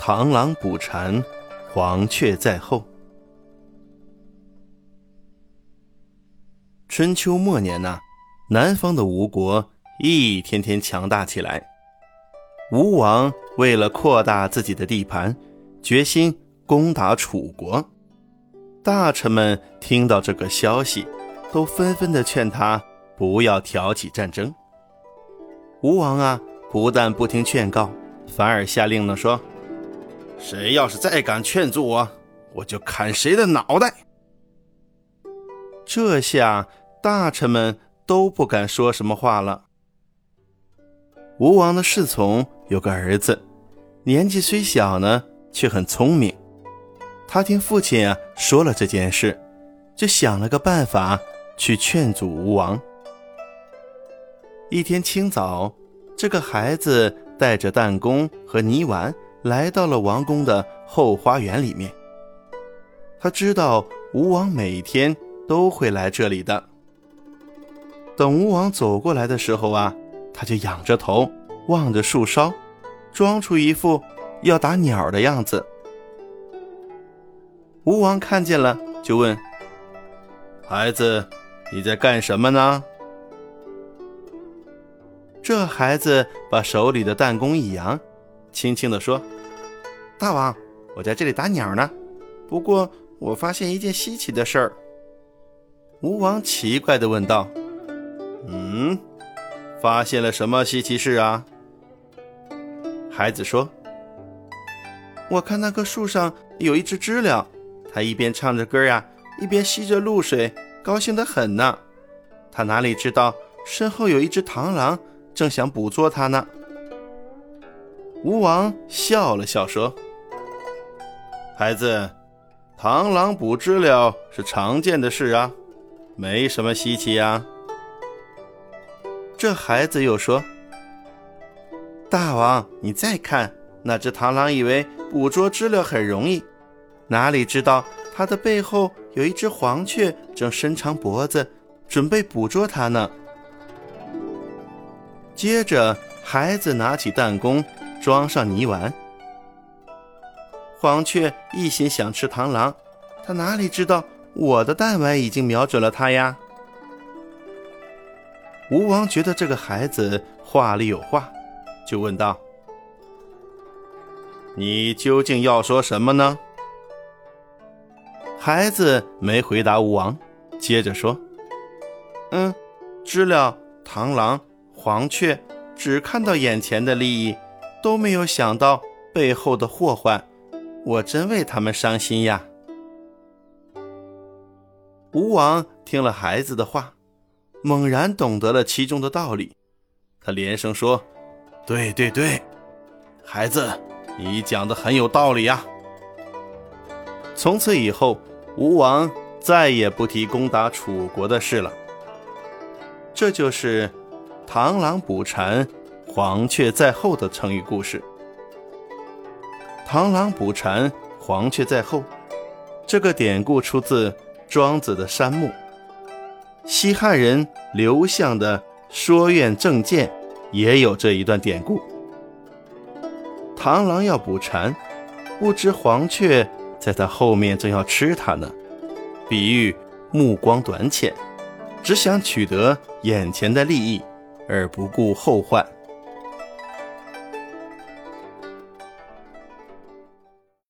螳螂捕蝉，黄雀在后。春秋末年呐，南方的吴国一天天强大起来。吴王为了扩大自己的地盘，决心攻打楚国。大臣们听到这个消息，都纷纷的劝他不要挑起战争。吴王啊，不但不听劝告，反而下令了，说：“谁要是再敢劝阻我，我就砍谁的脑袋。”这下大臣们都不敢说什么话了。吴王的侍从有个儿子，年纪虽小呢，却很聪明。他听父亲啊说了这件事，就想了个办法去劝阻吴王。一天清早，这个孩子带着弹弓和泥丸来到了王宫的后花园里面。他知道吴王每天都会来这里的。等吴王走过来的时候啊，他就仰着头望着树梢，装出一副要打鸟的样子。吴王看见了，就问：“孩子，你在干什么呢？”这孩子把手里的弹弓一扬，轻轻地说：“大王，我在这里打鸟呢。不过，我发现一件稀奇的事儿。”吴王奇怪地问道：“嗯，发现了什么稀奇事啊？”孩子说：“我看那棵树上有一只知了。”它一边唱着歌呀，一边吸着露水，高兴得很呢。它哪里知道身后有一只螳螂，正想捕捉它呢。吴王笑了笑说：“孩子，螳螂捕知了是常见的事啊，没什么稀奇呀。”这孩子又说：“大王，你再看，那只螳螂以为捕捉知了很容易。”哪里知道，它的背后有一只黄雀，正伸长脖子，准备捕捉它呢。接着，孩子拿起弹弓，装上泥丸。黄雀一心想吃螳螂，它哪里知道我的弹丸已经瞄准了它呀？吴王觉得这个孩子话里有话，就问道：“你究竟要说什么呢？”孩子没回答吴王，接着说：“嗯，知了、螳螂、黄雀，只看到眼前的利益，都没有想到背后的祸患。我真为他们伤心呀。”吴王听了孩子的话，猛然懂得了其中的道理，他连声说：“对对对，孩子，你讲的很有道理呀。”从此以后。吴王再也不提攻打楚国的事了。这就是“螳螂捕蝉，黄雀在后”的成语故事。螳螂捕蝉，黄雀在后，这个典故出自庄子的《山木》。西汉人刘向的《说苑正见》也有这一段典故。螳螂要捕蝉，不知黄雀。在它后面正要吃它呢，比喻目光短浅，只想取得眼前的利益，而不顾后患。